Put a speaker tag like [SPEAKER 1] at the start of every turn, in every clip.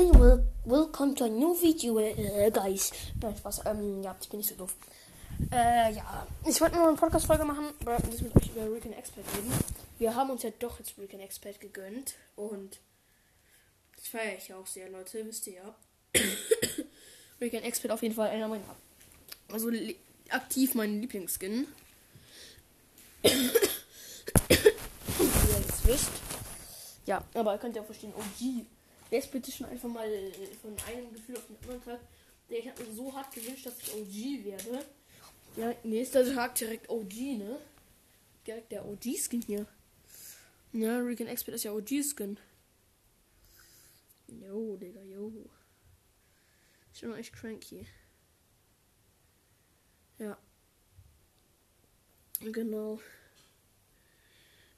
[SPEAKER 1] Okay, well, welcome to a new video, äh, guys. Nein, Spaß. Ähm, ja, ich bin nicht so doof. Äh, ja. Ich wollte nur eine Podcast-Folge machen, aber das mit euch über Rick and Expert reden. Wir haben uns ja doch jetzt Rick and Expert gegönnt und das feiere ich ja auch sehr, Leute, wisst ihr ja. Rick and Expert auf jeden Fall einer meiner, also aktiv mein Lieblingsskin. Wie ihr jetzt wisst. Ja, aber ihr könnt ja verstehen, OG Jetzt bitte schon einfach mal äh, von einem Gefühl auf den anderen Tag. Ich habe mir so hart gewünscht, dass ich OG werde. Ja, nächster Tag direkt OG, ne? Direkt der OG-Skin hier. Ja, Rick Expert ist ja OG-Skin. Jo, Digga, jo. Ist schon echt cranky. Ja. Genau.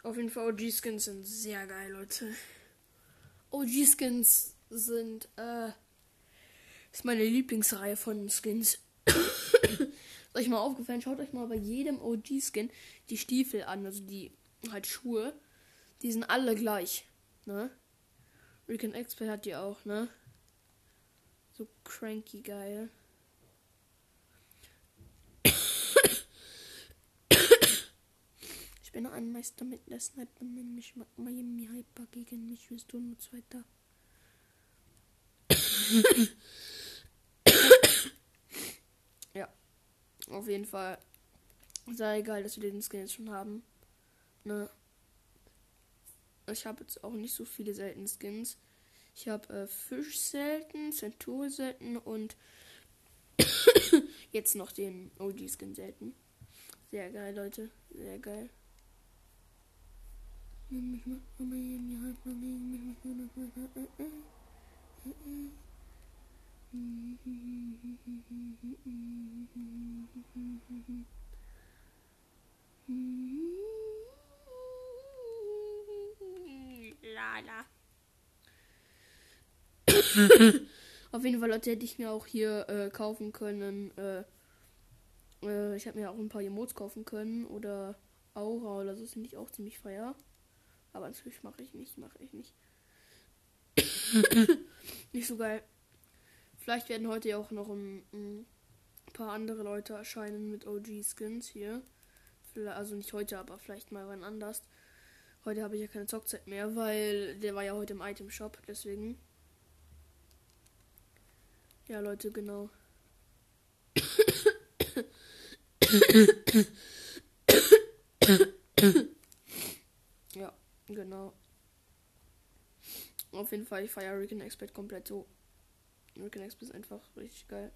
[SPEAKER 1] Auf jeden Fall OG-Skins sind sehr geil, Leute. OG-Skins sind, äh, ist meine Lieblingsreihe von Skins. ist euch mal aufgefallen, schaut euch mal bei jedem OG-Skin die Stiefel an, also die halt Schuhe. Die sind alle gleich, ne? Recon Expert hat die auch, ne? So cranky geil. Ich bin ein Meister mit der Sniper, nenn mich Miami Hyper gegen mich, wirst du nur Zweiter. ja, auf jeden Fall. Sei egal, dass wir den Skin jetzt schon haben. Ne? Ich habe jetzt auch nicht so viele seltene Skins. Ich habe äh, Fisch selten, Centaur selten und jetzt noch den OG-Skin selten. Sehr geil, Leute. Sehr geil. Lala. Auf jeden Fall, Leute, hätte ich mir auch hier äh, kaufen können. Äh, äh, ich habe mir auch ein paar Emotes kaufen können. Oder Aura oder so, finde ich auch ziemlich feier. Aber natürlich mache ich nicht, mache ich nicht. nicht so geil. Vielleicht werden heute ja auch noch ein, ein, paar andere Leute erscheinen mit OG-Skins hier. Also nicht heute, aber vielleicht mal wann anders. Heute habe ich ja keine Zockzeit mehr, weil der war ja heute im Item-Shop, deswegen. Ja, Leute, genau. Genau. Auf jeden Fall, ich feiere Rick Expert komplett so. Rick Expert ist einfach richtig geil.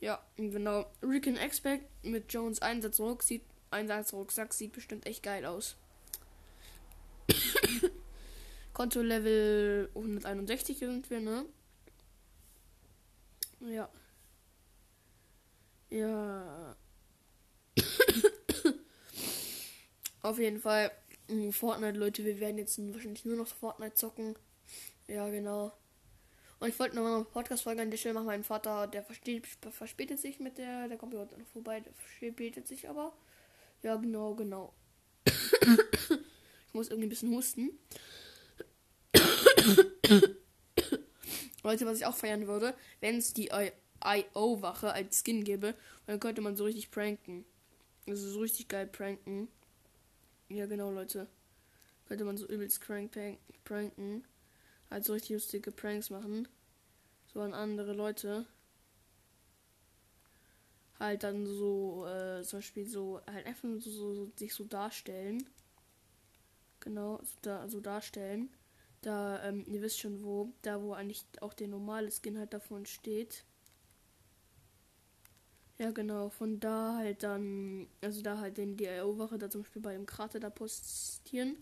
[SPEAKER 1] ja, genau. Rick Expert mit Jones Einsatzruck sieht, Einsatzrucksack sieht bestimmt echt geil aus. Konto Level 161 sind wir, ne? Ja. Ja. Auf jeden Fall. Mm, Fortnite, Leute, wir werden jetzt wahrscheinlich nur noch Fortnite zocken. Ja, genau. Und ich wollte noch mal eine Podcast-Folge an der Stelle machen. Mein Vater, der verspätet sich mit der, der kommt heute noch vorbei, der verspätet sich aber. Ja, genau, genau. ich muss irgendwie ein bisschen husten. Leute, was ich auch feiern würde, wenn es die IO-Wache als Skin gäbe, dann könnte man so richtig pranken. Also so richtig geil pranken. Ja, genau, Leute. Könnte man so übelst crank pranken. Halt so richtig lustige Pranks machen. So an andere Leute. Halt dann so, äh, zum Beispiel so, halt einfach so, so, so sich so darstellen. Genau, so, da, so darstellen. Da, ähm, ihr wisst schon wo, da wo eigentlich auch der normale Skin halt davon steht. Ja, genau. Von da halt dann, also da halt den DIO-Wache da zum Beispiel bei dem Krater da postieren,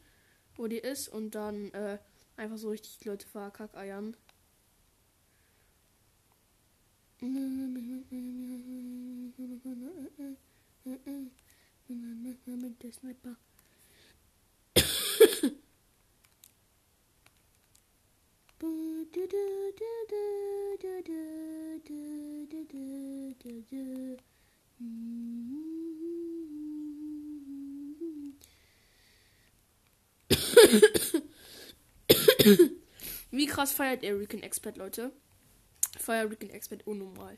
[SPEAKER 1] wo die ist und dann äh, einfach so richtig die Leute verkackeiern. Der Sniper. Wie krass feiert ihr Recon Expert, Leute? Feiert Recon Expert unnormal.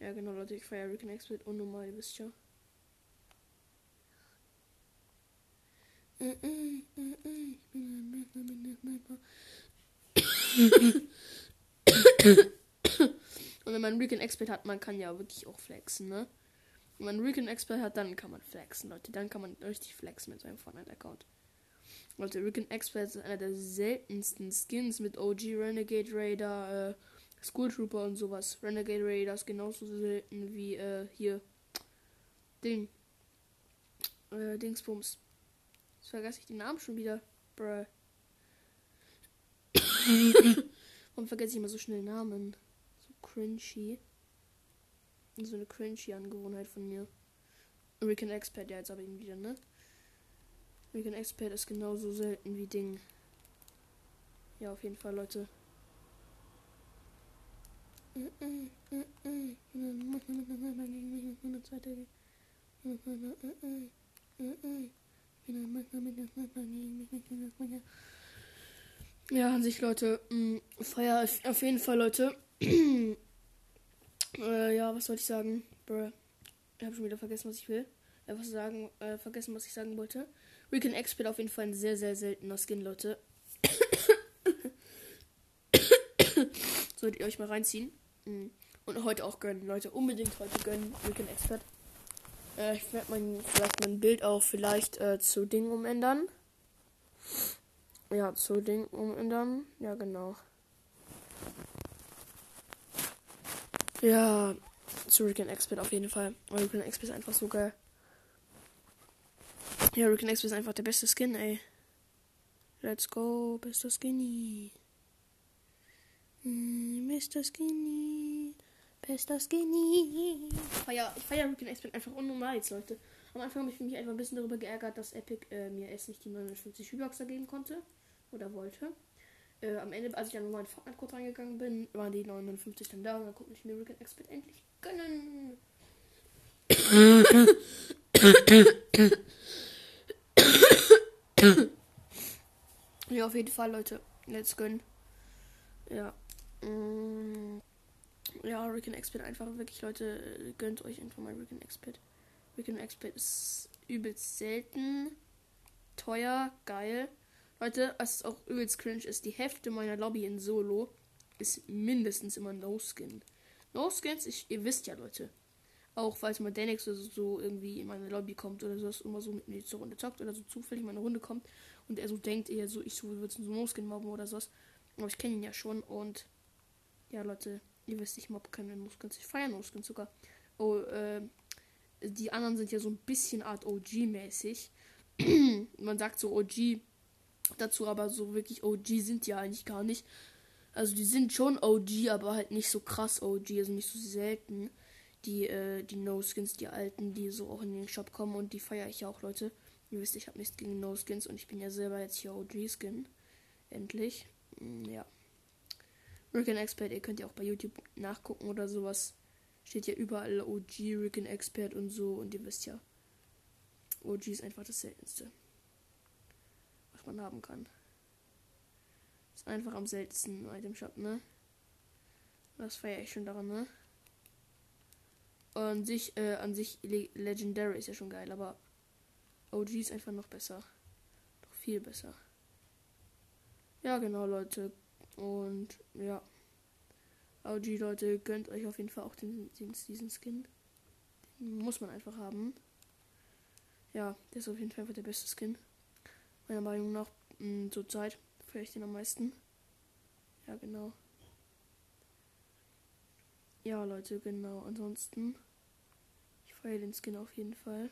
[SPEAKER 1] Ja, genau, Leute, ich feiere Recon Expert unnormal, ihr wisst ja. Und wenn man Recon Expert hat, man kann ja wirklich auch flexen, ne? Wenn man Recon Expert hat, dann kann man flexen, Leute. Dann kann man richtig flexen mit seinem Fortnite-Account. Leute, Recon Expert ist einer der seltensten Skins mit OG Renegade Raider, äh, School Trooper und sowas. Renegade Raider ist genauso selten wie, äh, hier. Ding. Äh, Dingsbums. Jetzt vergesse ich den Namen schon wieder. Bruh. Warum vergesse ich immer so schnell Namen? So cringy. So eine cringy Angewohnheit von mir. Recon Expert, ja, jetzt aber eben wieder, ne? Recon Expert ist genauso selten wie Ding. Ja, auf jeden Fall, Leute. Ja, an sich, Leute. Mh, Feier auf jeden Fall, Leute. äh, ja, was soll ich sagen? Bruh. Ich habe schon wieder vergessen, was ich will. Äh, was sagen, äh, vergessen, was ich sagen wollte. Recon Expert auf jeden Fall ein sehr, sehr seltener Skin, Leute. Solltet ihr euch mal reinziehen. Mhm. Und heute auch gönnen, Leute. Unbedingt heute gönnen. Recon Expert. Äh, ich werde mein, vielleicht mein Bild auch vielleicht äh, zu Ding umändern. Ja, zu Ding umändern. Ja, genau. Ja, zu Recon Expert auf jeden Fall. Weil Recon Expert ist einfach so geil. Ja, Recon Expert ist einfach der beste Skin, ey. Let's go, bester Skinny. Mm, Mr. Skinny. Bester Skinny. Ich feier, ich feier Recon Expert einfach unnormal jetzt, Leute. Am Anfang habe ich mich einfach ein bisschen darüber geärgert, dass Epic äh, mir erst nicht die 59 V-Bucks geben konnte. Oder wollte. Äh, am Ende, als ich dann nochmal in Fortnite-Code reingegangen bin, waren die 59 dann da und dann konnte ich mir Recon Expert endlich gönnen. ja, auf jeden Fall, Leute. Let's gönnen. Ja. Mm. Ja, Recon Expert einfach wirklich, Leute, gönnt euch einfach mal Recon Expert. Recon Expert ist übelst selten, teuer, geil. Leute, was auch übelst cringe ist, die Hälfte meiner Lobby in Solo ist mindestens immer No-Skin. No-Skins, ihr wisst ja, Leute. Auch falls mal Denix oder so irgendwie in meine Lobby kommt oder so, immer so mit mir zur Runde zockt oder so zufällig in meine Runde kommt und er so denkt, eher so, ich so würde so No-Skin mobben oder sowas. Aber ich kenne ihn ja schon und ja, Leute, ihr wisst, ich mob keine No-Skins. Ich feiere No-Skins sogar. Oh, äh, die anderen sind ja so ein bisschen Art OG-mäßig. Man sagt so OG dazu, aber so wirklich OG sind die eigentlich gar nicht. Also die sind schon OG, aber halt nicht so krass OG, also nicht so selten. Die, äh, die No-Skins, die alten, die so auch in den Shop kommen und die feiere ich ja auch, Leute. Ihr wisst, ich habe nichts gegen No-Skins und ich bin ja selber jetzt hier OG-Skin. Endlich. Mm, ja. Rick Expert, ihr könnt ja auch bei YouTube nachgucken oder sowas. Steht ja überall OG, Rick Expert und so und ihr wisst ja. OG ist einfach das seltenste man haben kann. Ist einfach am seltensten Item Shop, ne? Das feiere ich schon daran, ne? Und sich, äh, an sich Le Legendary ist ja schon geil, aber OG ist einfach noch besser. Doch viel besser. Ja, genau, Leute. Und ja. OG, Leute, gönnt euch auf jeden Fall auch den, den, diesen Skin. Den muss man einfach haben. Ja, der ist auf jeden Fall der beste Skin. Meiner Meinung nach hm, zur Zeit feiere ich den am meisten. Ja, genau. Ja, Leute, genau. Ansonsten, ich feiere den Skin auf jeden Fall.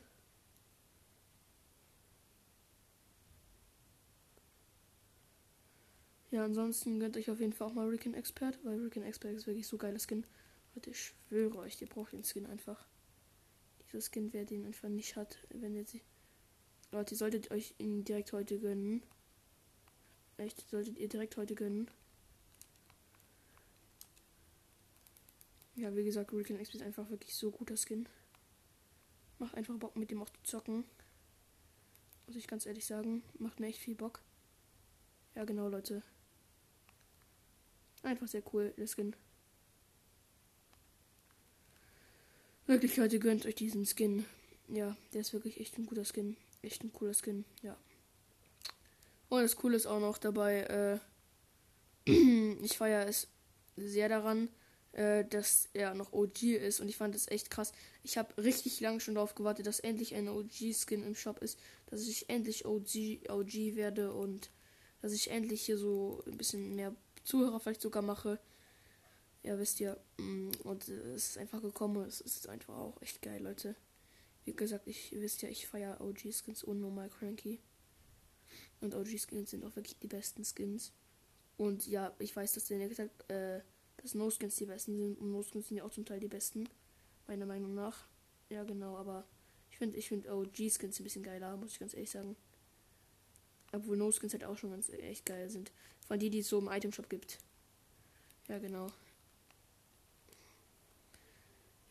[SPEAKER 1] Ja, ansonsten gönnt euch auf jeden Fall auch mal Rick Expert, weil Rick Expert ist wirklich so geiler Skin. Leute, ich schwöre euch, ihr braucht den Skin einfach. Dieser Skin, wer den einfach nicht hat, wenn ihr sich Leute, ihr solltet euch ihn direkt heute gönnen. Echt, solltet ihr direkt heute gönnen. Ja, wie gesagt, Hurricane X ist einfach wirklich so guter Skin. Macht einfach Bock mit dem auch zu zocken. Muss ich ganz ehrlich sagen. Macht mir echt viel Bock. Ja, genau, Leute. Einfach sehr cool, der Skin. Wirklich, Leute, gönnt euch diesen Skin. Ja, der ist wirklich echt ein guter Skin. Echt ein cooler Skin, ja. Und das Coole ist auch noch dabei, äh, ich feiere es sehr daran, äh, dass er noch OG ist und ich fand das echt krass. Ich habe richtig lange schon darauf gewartet, dass endlich ein OG-Skin im Shop ist, dass ich endlich OG, OG werde und dass ich endlich hier so ein bisschen mehr Zuhörer vielleicht sogar mache. Ja, wisst ihr. Mm, und es ist einfach gekommen. Es ist einfach auch echt geil, Leute. Wie gesagt, ich wisst ja, ich feiere OG-Skins unnormal cranky. Und OG-Skins sind auch wirklich die besten Skins. Und ja, ich weiß, dass der gesagt, äh, dass No-Skins die besten sind. Und No-Skins sind ja auch zum Teil die besten. Meiner Meinung nach. Ja, genau, aber ich finde ich find OG-Skins ein bisschen geiler, muss ich ganz ehrlich sagen. Obwohl No-Skins halt auch schon ganz echt geil sind. Von die, die es so im Item-Shop gibt. Ja, genau.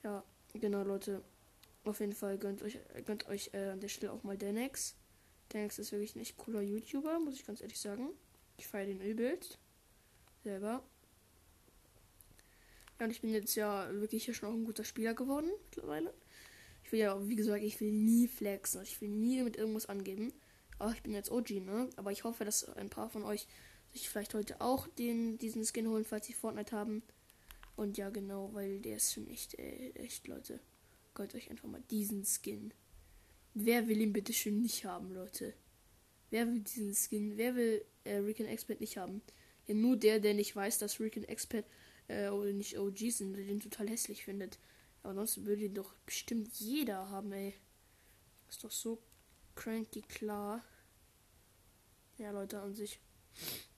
[SPEAKER 1] Ja, genau, Leute. Auf jeden Fall gönnt euch, gönnt euch äh, an der Stelle auch mal Denex. Denex ist wirklich ein echt cooler YouTuber, muss ich ganz ehrlich sagen. Ich feiere den übelst. Selber. Ja, und ich bin jetzt ja wirklich hier schon auch ein guter Spieler geworden mittlerweile. Ich will ja, wie gesagt, ich will nie flexen. Ich will nie mit irgendwas angeben. Aber ich bin jetzt OG, ne? Aber ich hoffe, dass ein paar von euch sich vielleicht heute auch den, diesen Skin holen, falls sie Fortnite haben. Und ja, genau, weil der ist schon echt, äh, echt, Leute. Gönnt euch einfach mal diesen Skin. Wer will ihn bitte schön nicht haben, Leute? Wer will diesen Skin? Wer will äh, Recon Expert nicht haben? Ja, nur der, der nicht weiß, dass Recon Expert äh, oder nicht OG sind, der den total hässlich findet. Aber sonst würde ihn doch bestimmt jeder haben, ey. Ist doch so cranky klar. Ja, Leute, an sich.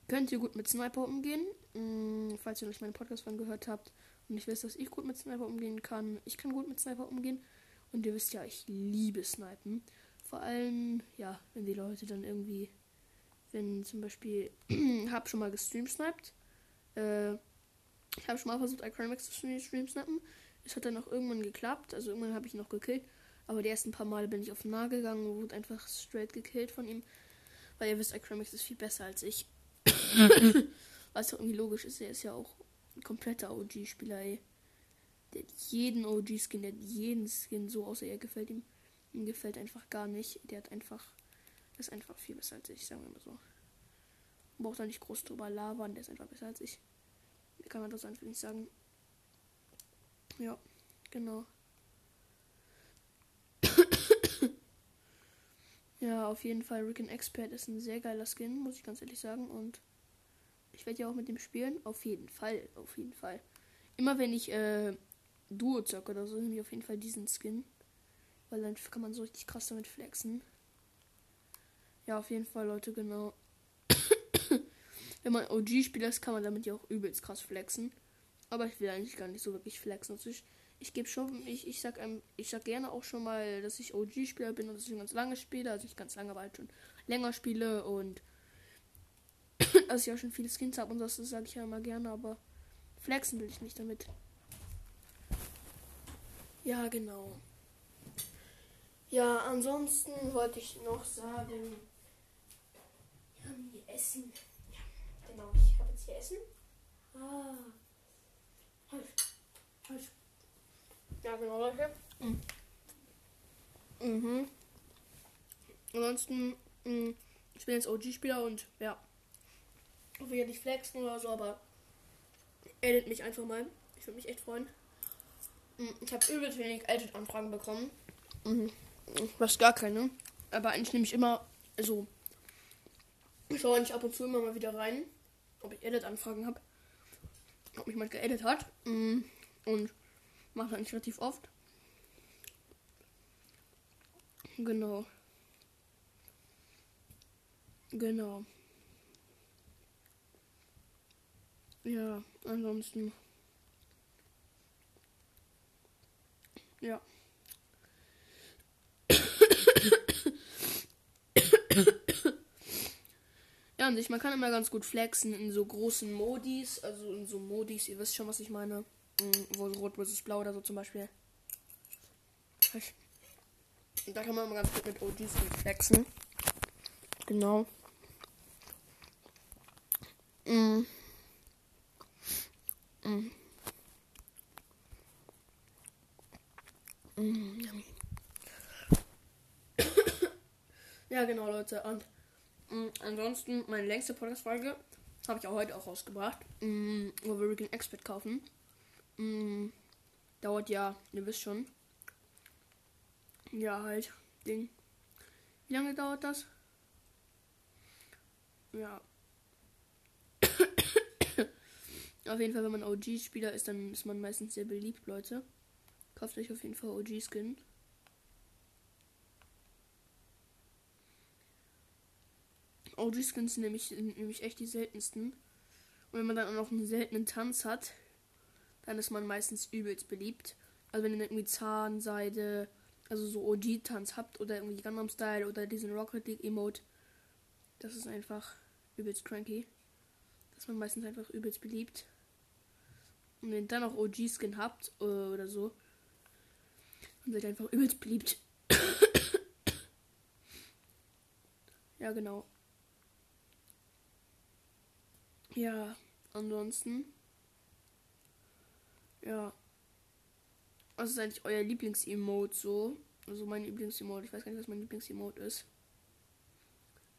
[SPEAKER 1] Könnt ihr gut mit Sniper umgehen? Hm, falls ihr nicht meinen Podcast von gehört habt und ich wisst, dass ich gut mit Sniper umgehen kann. Ich kann gut mit Sniper umgehen. Und ihr wisst ja, ich liebe Snipen. Vor allem, ja, wenn die Leute dann irgendwie, wenn zum Beispiel, hab schon mal gestreamt. Äh, ich habe schon mal versucht, Acrymax zu stream. Es hat dann auch irgendwann geklappt. Also irgendwann habe ich noch gekillt. Aber die ersten paar Male bin ich auf nah gegangen und wurde einfach straight gekillt von ihm. Weil ihr wisst, Acrymax ist viel besser als ich. Was irgendwie logisch ist, er ist ja auch ein kompletter OG-Spieler, ey. Der hat jeden OG-Skin, der hat jeden Skin so, außer er gefällt ihm. Ihm gefällt einfach gar nicht. Der hat einfach, ist einfach viel besser als ich, sagen wir mal so. Braucht da nicht groß drüber labern, der ist einfach besser als ich. Kann man das einfach nicht sagen? Ja, genau. Ja, auf jeden Fall, Rick Expert ist ein sehr geiler Skin, muss ich ganz ehrlich sagen. Und ich werde ja auch mit dem spielen. Auf jeden Fall, auf jeden Fall. Immer wenn ich äh, Duo zocke oder so, nehme ich auf jeden Fall diesen Skin. Weil dann kann man so richtig krass damit flexen. Ja, auf jeden Fall, Leute, genau. wenn man OG-Spieler ist, kann man damit ja auch übelst krass flexen. Aber ich will eigentlich gar nicht so wirklich flexen. Also ich, ich gebe schon, ich, ich sag ähm, ich sag gerne auch schon mal, dass ich OG-Spieler bin und dass ich ganz lange spiele. Also ich ganz lange, aber halt schon länger spiele und dass ich auch schon viele Skins habe und das sage ich ja immer gerne, aber flexen will ich nicht damit. Ja, genau. Ja, ansonsten wollte ich noch sagen, wir haben hier Essen. Ja, genau, ich habe jetzt hier Essen. Ah. Halt. Halt. Ja, genau, Leute. Mhm. Mhm. Ansonsten, mh, ich bin jetzt OG-Spieler und ja. Ich will ja nicht flexen oder so, aber edit mich einfach mal. Ich würde mich echt freuen. Hm, ich habe übelst wenig Edit-Anfragen bekommen. Mhm. Was gar keine. Aber eigentlich nehme ich immer so. Ich schaue eigentlich ab und zu immer mal wieder rein, ob ich Edit-Anfragen habe. Ob mich mal geedit hat. Mhm. Und mache eigentlich relativ oft. Genau. Genau. Ja, ansonsten. Ja. ja, an sich, man kann immer ganz gut flexen in so großen Modis, also in so Modis, ihr wisst schon, was ich meine. Mm, wo Rot versus Blau oder so zum Beispiel. Da kann man immer ganz gut mit OGs flexen. Genau. Mm. Mm. Mm. ja, genau, Leute. Und mm, ansonsten, meine längste Podcast-Folge habe ich auch heute auch rausgebracht, mm, wo wir Rick Expert kaufen. Mm, dauert ja, ihr wisst schon. Ja, halt, Ding. Wie lange dauert das? Ja. auf jeden Fall, wenn man OG-Spieler ist, dann ist man meistens sehr beliebt, Leute. Kauft euch auf jeden Fall OG-Skin. OG-Skins sind nämlich, sind nämlich echt die seltensten. Und wenn man dann auch noch einen seltenen Tanz hat, dann ist man meistens übelst beliebt. Also wenn ihr irgendwie Zahnseide, also so OG-Tanz habt oder irgendwie Gundam Style oder diesen Rocket League Emote, das ist einfach übelst cranky. Das ist man meistens einfach übelst beliebt. Und wenn ihr dann auch OG-Skin habt äh, oder so, dann seid ihr einfach übelst beliebt. ja, genau. Ja, ansonsten. Ja. Was ist eigentlich euer Lieblings-Emote so? Also mein Lieblings-Emote. Ich weiß gar nicht, was mein Lieblings-Emote ist.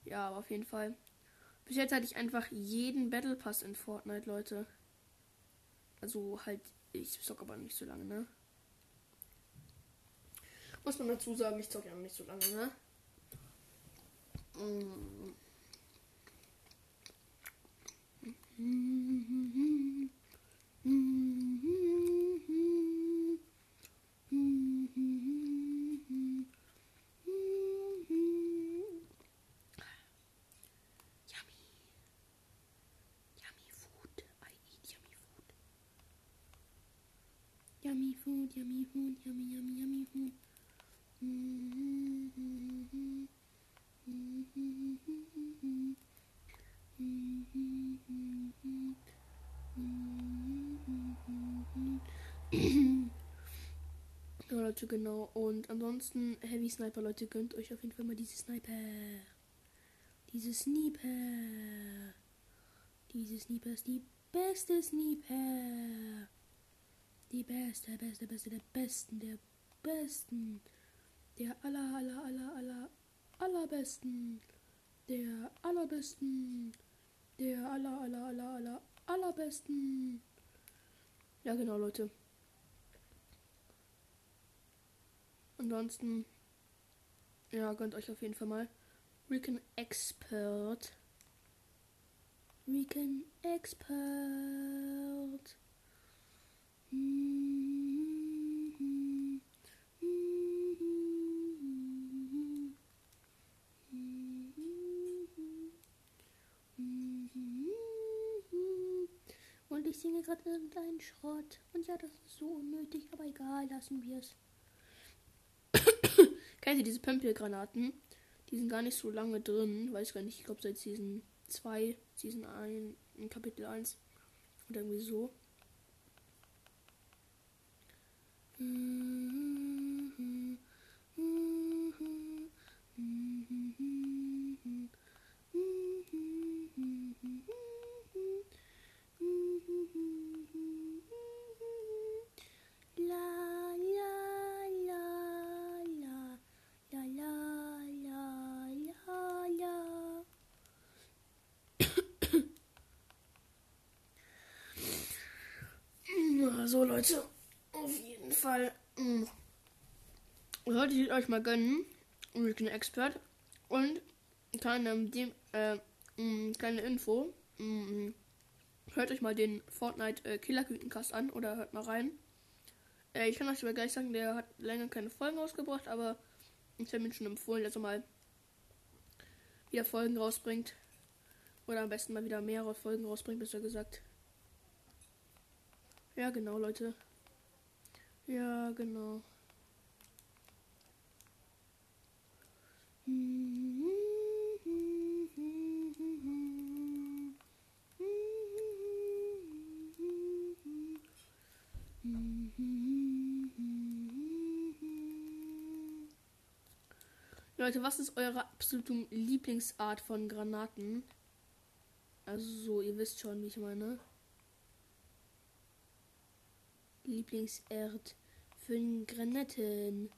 [SPEAKER 1] Ja, aber auf jeden Fall. Bis jetzt hatte ich einfach jeden Battle Pass in Fortnite, Leute. Also halt, ich zocke aber nicht so lange, ne? Muss man dazu sagen, ich zocke ja nicht so lange, ne? Mm. Yummy. Yummy food. I eat yummy food. Yummy food, yummy food, yummy, yummy, yummy food. Ja, Leute, genau. Und ansonsten, Heavy Sniper, Leute, gönnt euch auf jeden Fall mal diese Sniper. Diese Sniper. Diese Sniper ist die beste Sniper. Die beste, beste, beste, der besten, der besten. Der aller, aller, aller, aller, allerbesten. Der allerbesten. Der aller, aller, aller, aller, allerbesten. Ja, genau, Leute. Ansonsten, ja, gönnt euch auf jeden Fall mal. Recon Expert. Recon Expert. Und ich singe gerade irgendeinen Schrott. Und ja, das ist so unnötig, aber egal, lassen wir es. Kennt ihr diese Pömpelgranaten? Die sind gar nicht so lange drin. Weiß gar nicht, ich glaube seit Season 2, Season 1, Kapitel 1. Oder irgendwie so Leute, auf jeden Fall mh, ich euch mal gönnen. Und ich bin Expert. Und kleine, dem, äh, mh, kleine Info. Mh, hört euch mal den Fortnite äh, Killerkütencast an oder hört mal rein. Äh, ich kann euch aber gleich sagen, der hat länger keine Folgen rausgebracht, aber ich habe mir schon empfohlen, dass er mal wieder Folgen rausbringt. Oder am besten mal wieder mehrere Folgen rausbringt, besser gesagt. Ja, genau, Leute. Ja, genau. Leute, was ist eure absolute Lieblingsart von Granaten? Also so, ihr wisst schon, wie ich meine. Lieblingsart für Granaten.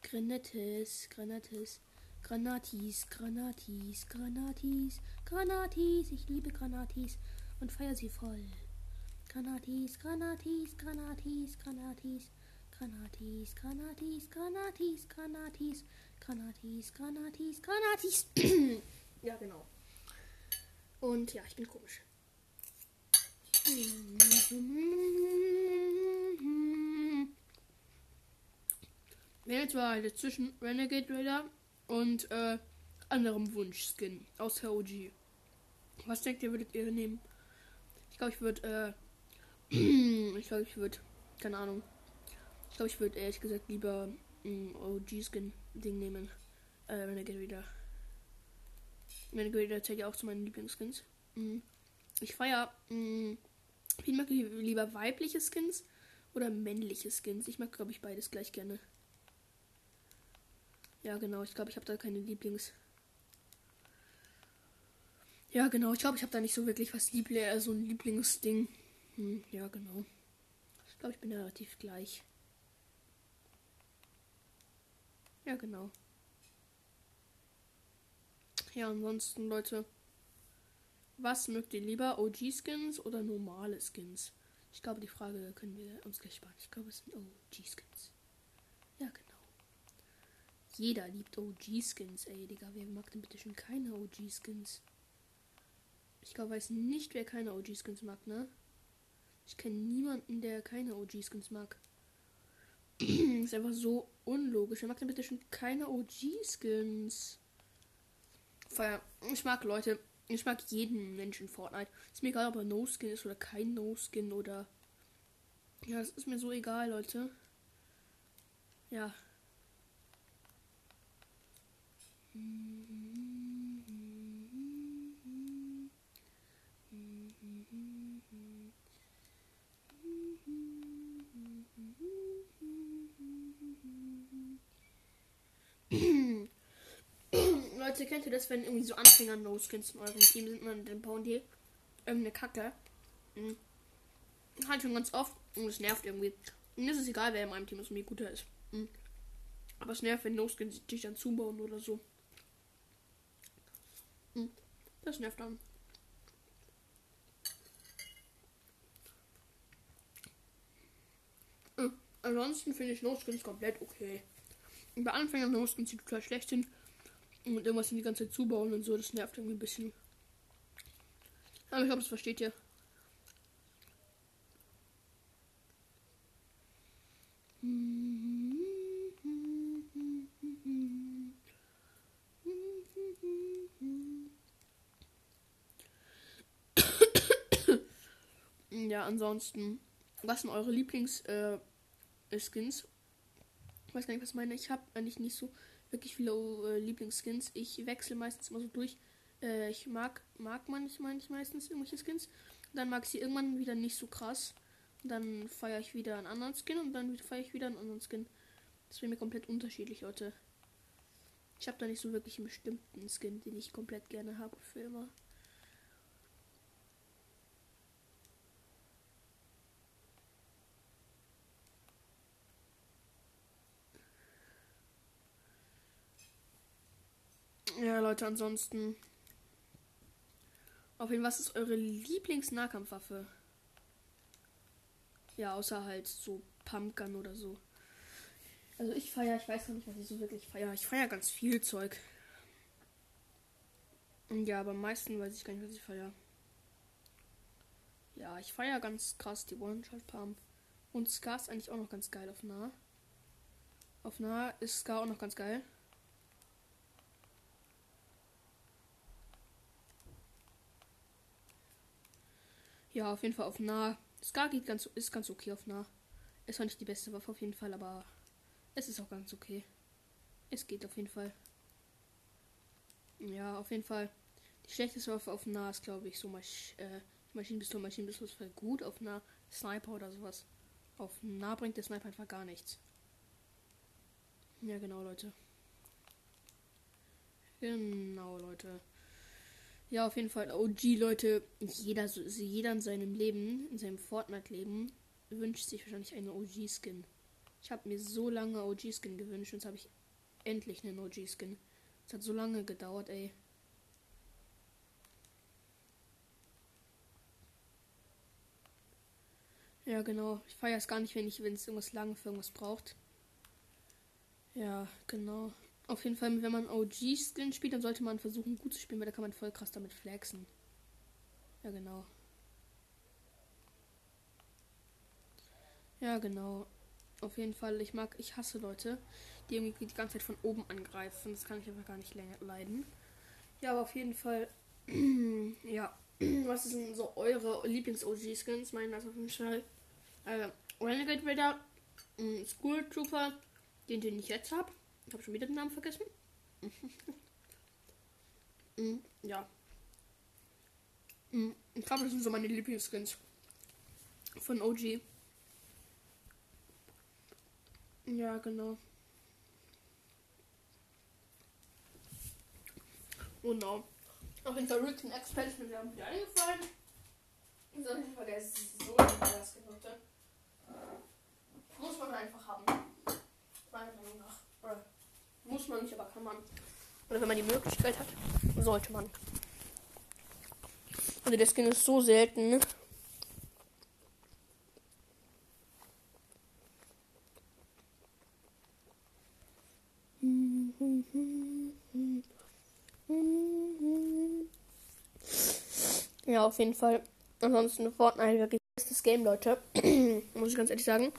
[SPEAKER 1] Granates, Granates, Granatis, Granatis, Granatis, Granatis. Ich liebe Granatis und feiere sie voll. Granatis, Granatis, Granatis, Granatis, Granatis, Granatis, Granatis, Granatis. Granatis, Granatis, Granatis. ja, genau. Und ja, ich bin komisch. Jetzt war halt zwischen Renegade Raider und äh, anderem Wunschskin aus OG. Was denkt ihr, würdet ihr nehmen? Ich glaube, ich würde, äh, ich glaube, ich würde, keine Ahnung. Ich glaube, ich würde ehrlich gesagt lieber OG-Skin-Ding nehmen. Äh, Renegade Raider. Renegade Raider zählt ja auch zu meinen Lieblingsskins. Mhm. Ich feiere, mm, ich mag lieber weibliche Skins oder männliche Skins. Ich mag, glaube ich, beides gleich gerne. Ja, genau. Ich glaube, ich habe da keine Lieblings. Ja, genau. Ich glaube, ich habe da nicht so wirklich was Liebl äh, so ein Lieblingsding. Hm, ja, genau. Ich glaube, ich bin relativ gleich. Ja, genau. Ja, ansonsten, Leute. Was mögt ihr lieber? OG-Skins oder normale Skins? Ich glaube, die Frage können wir uns gleich sparen. Ich glaube, es sind OG-Skins. Ja, genau. Jeder liebt OG-Skins, ey, Digga. Wer mag denn bitte schon keine OG-Skins? Ich glaube, weiß nicht, wer keine OG-Skins mag, ne? Ich kenne niemanden, der keine OG-Skins mag. ist einfach so unlogisch. Wer mag bitte schon keine OG-Skins? Ich mag Leute. Ich mag jeden Menschen Fortnite. Ist mir egal, ob er No-Skin ist oder kein No-Skin oder. Ja, es ist mir so egal, Leute. Ja, Leute, kennt ihr das, wenn irgendwie so Anfänger No-Skins in eurem Team sind und dann bauen die irgendeine Kacke? Mhm. Halt schon ganz oft und es nervt irgendwie. Es ist egal, wer in meinem Team ist und wie gut er ist. Mhm. Aber es nervt, wenn No-Skins dich dann zubauen oder so. Hm. Das nervt dann. Hm. Ansonsten finde ich No-Skins komplett okay. Bei Anfängern No-Skins sieht total schlecht hin. Und irgendwas in die ganze Zeit zubauen und so, das nervt irgendwie ein bisschen. Aber ich glaube, das versteht ihr. ja, ansonsten, was sind eure Lieblings-Skins? Äh, ich weiß gar nicht, was meine. Ich habe eigentlich nicht so wirklich viele äh, Lieblingsskins. Ich wechsle meistens immer so durch. Äh, ich mag, mag manchmal ich meistens irgendwelche Skins. Dann mag ich sie irgendwann wieder nicht so krass. Dann feiere ich wieder einen anderen Skin und dann feiere ich wieder einen anderen Skin. Das wäre mir komplett unterschiedlich, Leute. Ich habe da nicht so wirklich einen bestimmten Skin, den ich komplett gerne habe für immer. Ja, Leute, ansonsten. Auf jeden Fall, was ist eure Lieblings-Nahkampfwaffe? Ja, außer halt so Pumpgun oder so. Also ich feiere, ich weiß noch nicht, was ich so wirklich feiere. Ich feiere ganz viel Zeug. Ja, aber am meisten weiß ich gar nicht, was ich feiere. Ja, ich feiere ganz krass die One-Shot-Pump. Und Scar ist eigentlich auch noch ganz geil auf nah. Auf nah ist Scar auch noch ganz geil. Ja, auf jeden Fall auf nah. Scar geht ganz, ist ganz okay auf nah. Ist zwar nicht die beste Waffe auf jeden Fall, aber es ist auch ganz okay. Es geht auf jeden Fall. Ja, auf jeden Fall. Die schlechteste Waffe auf nah ist, glaube ich, so Masch äh, Maschinenpistole. Maschinenpistole ist voll gut auf nah. Sniper oder sowas. Auf nah bringt der Sniper einfach gar nichts. Ja, genau, Leute. Genau, Leute. Ja, auf jeden Fall OG, Leute. Jeder, jeder in seinem Leben, in seinem Fortnite-Leben, wünscht sich wahrscheinlich einen OG-Skin. Ich habe mir so lange OG-Skin gewünscht jetzt habe ich endlich einen OG-Skin. Es hat so lange gedauert, ey. Ja, genau. Ich feiere es gar nicht, wenn ich, wenn es irgendwas lange für irgendwas braucht. Ja, genau. Auf jeden Fall, wenn man OG-Skin spielt, dann sollte man versuchen, gut zu spielen, weil da kann man voll krass damit flexen. Ja, genau. Ja, genau. Auf jeden Fall, ich mag, ich hasse Leute, die irgendwie die ganze Zeit von oben angreifen. Das kann ich einfach gar nicht länger leiden. Ja, aber auf jeden Fall, ja. Was sind so eure Lieblings-OG-Skins? Meine ist auf jeden Fall äh, Renegade Raider, School Trooper, den, den ich jetzt habe. Ich habe schon wieder den Namen vergessen. mm, ja. Mm, ich glaube, das sind so meine Lieblingsskins. Von OG. Ja, genau. Genau. Auf jeden Fall Rick Expert ist mir wieder eingefallen. Ich soll nicht vergessen, so das Genote. Muss man einfach haben. Meiner Meinung nach. Oder muss man. Oder wenn man die Möglichkeit hat, sollte man. Also der Skin ist so selten. Ne? Ja, auf jeden Fall. Ansonsten Fortnite wirklich bestes Game, Leute. Muss ich ganz ehrlich sagen.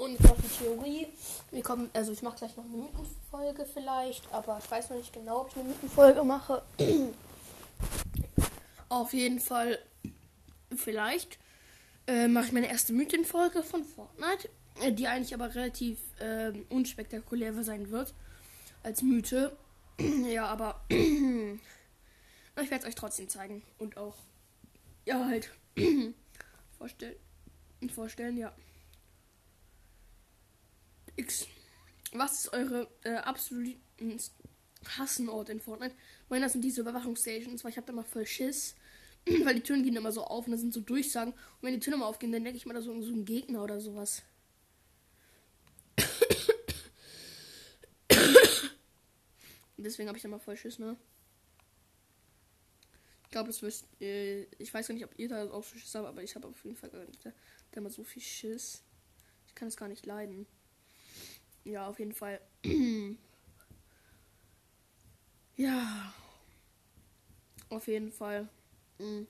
[SPEAKER 1] Und noch die Theorie. Wir kommen, also ich mache gleich noch eine Mythenfolge vielleicht, aber ich weiß noch nicht genau, ob ich eine Mythenfolge mache. Auf jeden Fall vielleicht äh, mache ich meine erste Mythenfolge von Fortnite, äh, die eigentlich aber relativ äh, unspektakulär sein wird als Mythe. ja, aber ich werde es euch trotzdem zeigen und auch ja halt vorstellen vorstellen ja. X. Was ist eure äh, absoluten Hassenort in Fortnite? Meiner sind diese Überwachungsstations, weil ich habe da mal voll Schiss. weil die Türen gehen immer so auf und da sind so Durchsagen. Und wenn die Türen immer aufgehen, dann denke ich mal, da so, so ein Gegner oder sowas. Deswegen habe ich da mal voll Schiss, ne? Ich glaube, das wisst äh, Ich weiß gar nicht, ob ihr da auch so Schiss habt, aber ich habe auf jeden Fall gar nicht da, da mal so viel Schiss. Ich kann es gar nicht leiden. Ja, auf jeden Fall. ja. Auf jeden Fall. Mhm.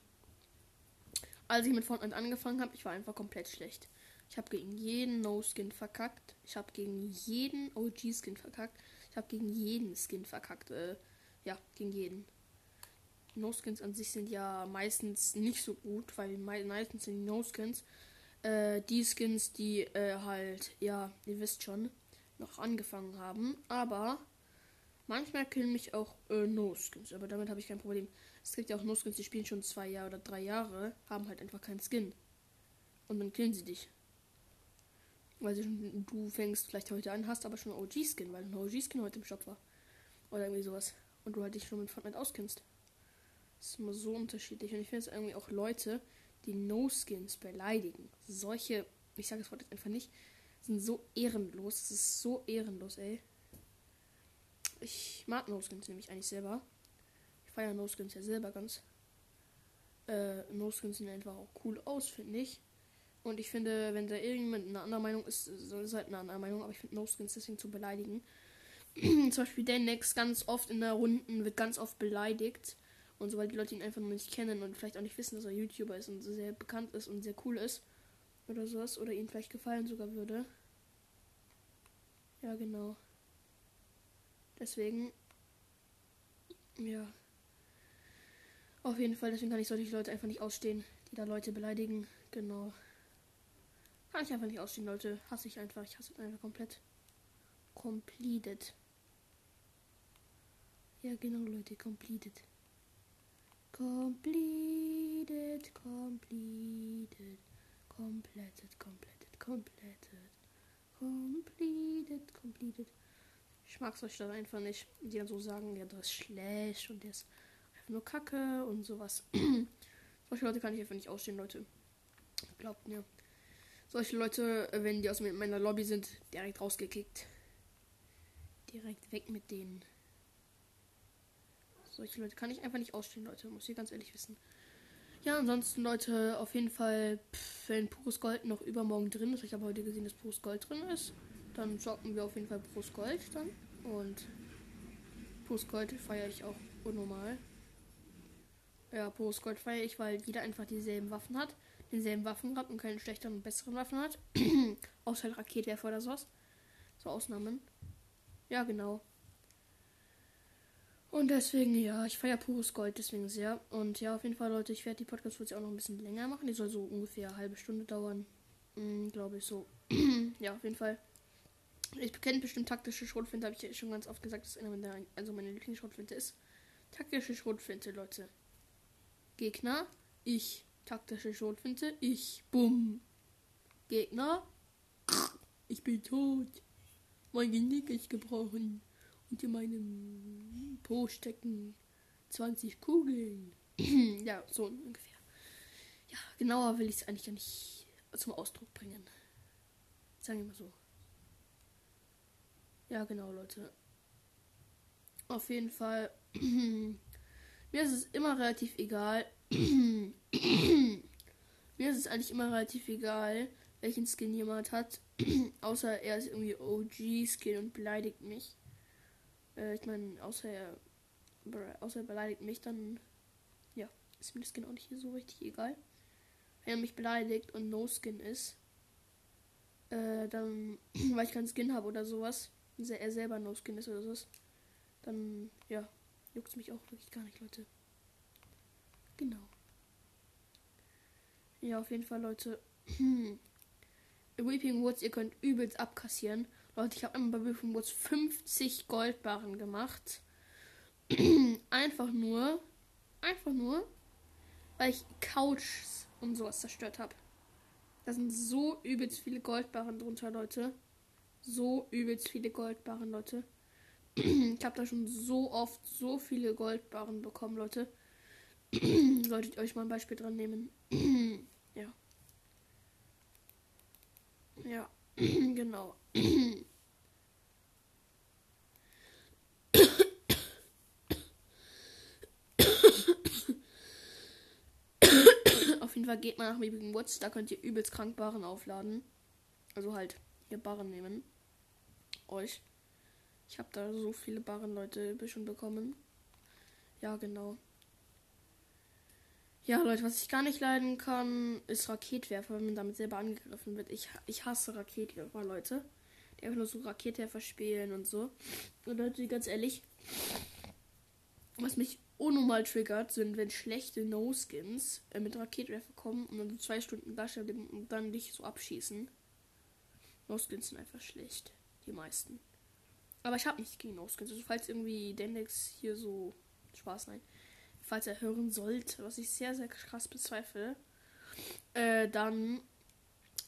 [SPEAKER 1] Als ich mit Fortnite angefangen habe, ich war einfach komplett schlecht. Ich habe gegen jeden No-Skin verkackt. Ich habe gegen jeden OG-Skin verkackt. Ich habe gegen jeden Skin verkackt. Äh, ja, gegen jeden. No-Skins an sich sind ja meistens nicht so gut, weil meistens sind die No-Skins äh, die Skins, die äh, halt, ja, ihr wisst schon, noch angefangen haben. Aber manchmal killen mich auch äh, No-Skins. Aber damit habe ich kein Problem. Es gibt ja auch No-Skins, die spielen schon zwei Jahre oder drei Jahre, haben halt einfach keinen Skin. Und dann killen sie dich. Weil schon, du fängst vielleicht heute an, hast aber schon OG-Skin, weil ein OG-Skin heute im Shop war. Oder irgendwie sowas. Und du halt dich schon mit Fortnite auskennst. Das ist immer so unterschiedlich. Und ich finde es irgendwie auch Leute, die No-Skins beleidigen. Solche, ich sage das Wort jetzt einfach nicht, sind so ehrenlos. Das ist so ehrenlos, ey. Ich mag No-Skins nämlich eigentlich selber. Ich feiere No-Skins ja selber ganz. Äh, No-Skins sehen einfach auch cool aus, finde ich. Und ich finde, wenn da irgendjemand eine andere Meinung ist, soll es halt eine andere Meinung, aber ich finde No-Skins deswegen zu beleidigen. Zum Beispiel Dennex ganz oft in der Runden wird ganz oft beleidigt. Und so, weil die Leute ihn einfach noch nicht kennen und vielleicht auch nicht wissen, dass er YouTuber ist und so sehr bekannt ist und sehr cool ist. Oder sowas. Oder ihnen vielleicht gefallen sogar würde. Ja, genau. Deswegen. Ja. Auf jeden Fall, deswegen kann ich solche Leute einfach nicht ausstehen, die da Leute beleidigen. Genau. Kann ich einfach nicht ausstehen, Leute. Hasse ich einfach. Ich hasse einfach komplett. Completed. Ja, genau, Leute. Completed. Completed, completed, completed, completed, completed, completed, completed. Ich mag solche Leute einfach nicht, die dann so sagen, ja, das ist schlecht und der ist einfach nur Kacke und sowas. solche Leute kann ich einfach nicht ausstehen, Leute. Glaubt mir. Solche Leute, wenn die aus meiner Lobby sind, direkt rausgekickt. Direkt weg mit denen. Solche Leute kann ich einfach nicht ausstehen, Leute. Muss ich ganz ehrlich wissen. Ja, ansonsten, Leute, auf jeden Fall, pff, wenn pures Gold noch übermorgen drin ist, ich habe heute gesehen, dass pures Gold drin ist, dann zocken wir auf jeden Fall pures Gold dann. Und pures Gold feiere ich auch unnormal. Ja, pures Gold feiere ich, weil jeder einfach dieselben Waffen hat, denselben Waffengrad und keine schlechteren und besseren Waffen hat. Außer halt Raketwerfer oder sowas. So Ausnahmen. Ja, genau. Und deswegen, ja, ich feiere pures Gold deswegen sehr. Und ja, auf jeden Fall, Leute, ich werde die Podcast-Folge auch noch ein bisschen länger machen. Die soll so ungefähr eine halbe Stunde dauern. Hm, Glaube ich so. ja, auf jeden Fall. Ich kenne bestimmt taktische Schrotflinte, habe ich ja schon ganz oft gesagt, dass einer meiner, also meine Lieblingsschrotflinte ist. Taktische Schrotflinte, Leute. Gegner, ich. Taktische Schrotflinte, ich. Bumm. Gegner, ich bin tot. Mein Genick ist gebrochen und in meinem Po stecken 20 Kugeln. ja, so ungefähr. Ja, genauer will ich es eigentlich gar nicht zum Ausdruck bringen. Sagen wir mal so. Ja, genau, Leute. Auf jeden Fall. mir ist es immer relativ egal. mir ist es eigentlich immer relativ egal, welchen Skin jemand hat. Außer er ist irgendwie OG-Skin und beleidigt mich. Äh, ich meine, außer er, außer er beleidigt mich, dann ja, ist mir das Skin auch nicht so richtig egal. Wenn er mich beleidigt und No Skin ist, äh, dann, weil ich keinen Skin habe oder sowas, er selber No Skin ist oder sowas, dann ja, juckt es mich auch wirklich gar nicht, Leute. Genau. Ja, auf jeden Fall, Leute. Weeping Woods, ihr könnt übelst abkassieren. Leute, ich habe einmal bei Woods 50 Goldbarren gemacht. einfach nur, einfach nur, weil ich Couches und sowas zerstört habe. Da sind so übelst viele Goldbarren drunter, Leute. So übelst viele Goldbarren, Leute. ich habe da schon so oft so viele Goldbarren bekommen, Leute. Solltet ihr euch mal ein Beispiel dran nehmen. ja. Ja, genau. Auf jeden Fall geht mal nach Meebigen Woods, da könnt ihr übelst krank Barren aufladen. Also halt hier Barren nehmen. Euch. Ich habe da so viele Barren, Leute, schon bekommen. Ja, genau. Ja, Leute, was ich gar nicht leiden kann, ist Raketwerfer, wenn man damit selber angegriffen wird. Ich, ich hasse Raketwerfer, Leute. Die einfach nur so Raketwerfer spielen und so. Und Leute, ganz ehrlich, was mich unnormal triggert, sind, wenn schlechte No-Skins äh, mit Raketwerfer kommen und dann so zwei Stunden Gasche und dann dich so abschießen. No-Skins sind einfach schlecht. Die meisten. Aber ich habe nicht gegen No-Skins. Also falls irgendwie Dendex hier so Spaß nein falls er hören sollte, was ich sehr, sehr krass bezweifle, äh, dann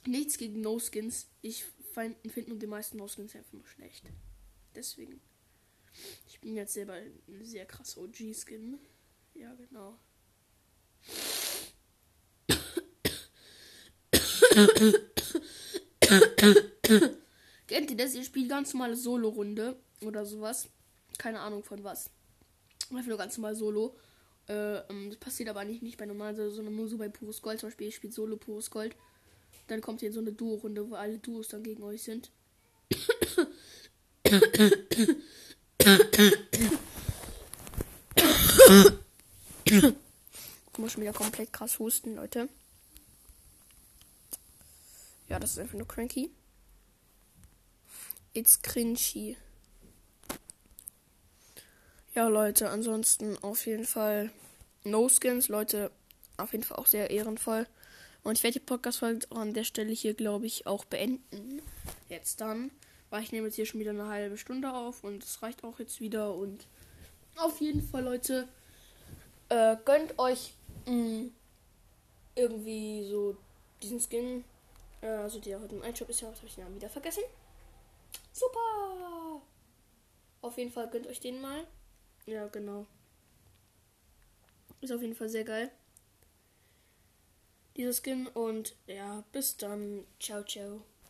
[SPEAKER 1] nichts gegen No-Skins. Ich finde nur die meisten No-Skins einfach nur schlecht. Deswegen. Ich bin jetzt selber ein sehr krass OG-Skin. Ja, genau. Kennt ihr das? Ihr spielt ganz normale Solo-Runde oder sowas. Keine Ahnung von was. Einfach nur ganz normal Solo. Äh, ähm, das passiert aber nicht, nicht bei normalen, sondern nur so bei pures Gold. Zum Beispiel, ihr spielt Solo pures Gold. Dann kommt ihr in so eine Duo-Runde, wo alle Duos dann gegen euch sind. Ich muss schon wieder komplett krass husten, Leute. Ja, das ist einfach nur cranky. It's cringy. Ja, Leute, ansonsten auf jeden Fall No Skins, Leute, auf jeden Fall auch sehr ehrenvoll. Und ich werde die Podcast-Folge an der Stelle hier, glaube ich, auch beenden. Jetzt dann. Weil ich nehme jetzt hier schon wieder eine halbe Stunde auf und es reicht auch jetzt wieder. Und auf jeden Fall, Leute, äh, gönnt euch mh, mm, irgendwie so diesen Skin. Äh, also der heute im Einshop ist ja, was habe ich den Namen wieder vergessen. Super! Auf jeden Fall gönnt euch den mal. Ja, genau. Ist auf jeden Fall sehr geil. Dieser Skin und ja, bis dann. Ciao, ciao.